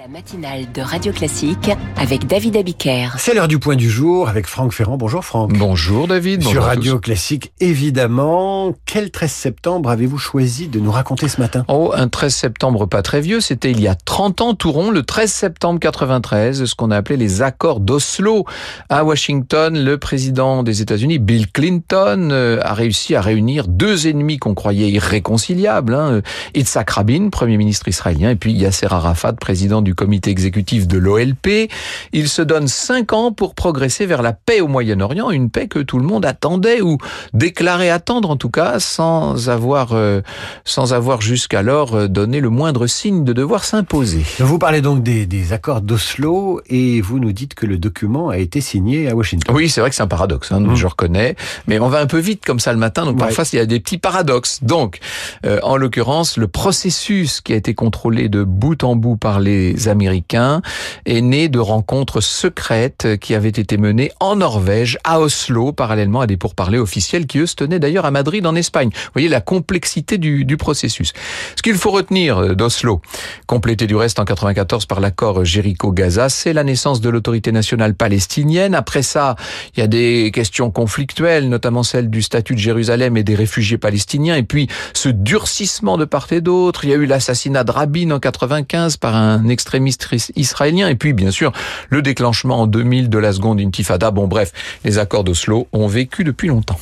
La matinale de Radio Classique avec David Abiker. C'est l'heure du point du jour avec Franck Ferrand. Bonjour Franck. Bonjour David. Sur bonjour Radio. Classique, évidemment. Quel 13 septembre avez-vous choisi de nous raconter ce matin? Oh, un 13 septembre pas très vieux, c'était il y a 30 ans tout rond, le 13 septembre 93, ce qu'on a appelé les accords d'Oslo. À Washington, le président des États-Unis, Bill Clinton, euh, a réussi à réunir deux ennemis qu'on croyait irréconciliables, hein, Yitzhak Rabin, premier ministre israélien, et puis Yasser Arafat, président du comité exécutif de l'OLP. Il se donne cinq ans pour progresser vers la paix au Moyen-Orient, une paix que tout le monde attendait ou déclarait attendre en tout cas, sans avoir, euh, sans avoir jusqu'alors euh, donné le moindre signe de devoir s'imposer. Vous parlez donc des, des accords d'Oslo et vous nous dites que le document a été signé à Washington. Oui, c'est vrai que c'est un paradoxe, hein, Mhm. je reconnais, mais on va un peu vite comme ça le matin, donc Ouais. parfois il y a des petits paradoxes. Donc, euh, en l'occurrence, le processus qui a été contrôlé de bout en bout par les Américains est né de rencontres secrètes qui avaient été menées en Norvège, à Oslo, parallèlement à des pourparlers officiels qui eux se tenaient d'ailleurs à Madrid en Espagne. Vous voyez la complexité du, processus. Ce qu'il faut retenir euh, d'Oslo, complété du reste en 94 par l'accord Jéricho-Gaza, c'est la naissance de l'autorité nationale palestinienne. Après ça, il y a des questions conflictuelles, notamment celle du statut de Jérusalem et des réfugiés palestiniens, et puis ce durcissement de part et d'autre. Il y a eu l'assassinat de Rabin en 95 par un extrémiste is- israélien, et puis bien sûr le déclenchement en 2000 de la seconde intifada. Bon bref, les accords d'Oslo ont vécu depuis longtemps.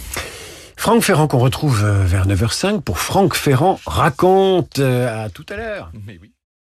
Franck Ferrand qu'on retrouve euh, vers 9h05 pour Franck Ferrand raconte. Euh, À tout à l'heure. Mais oui.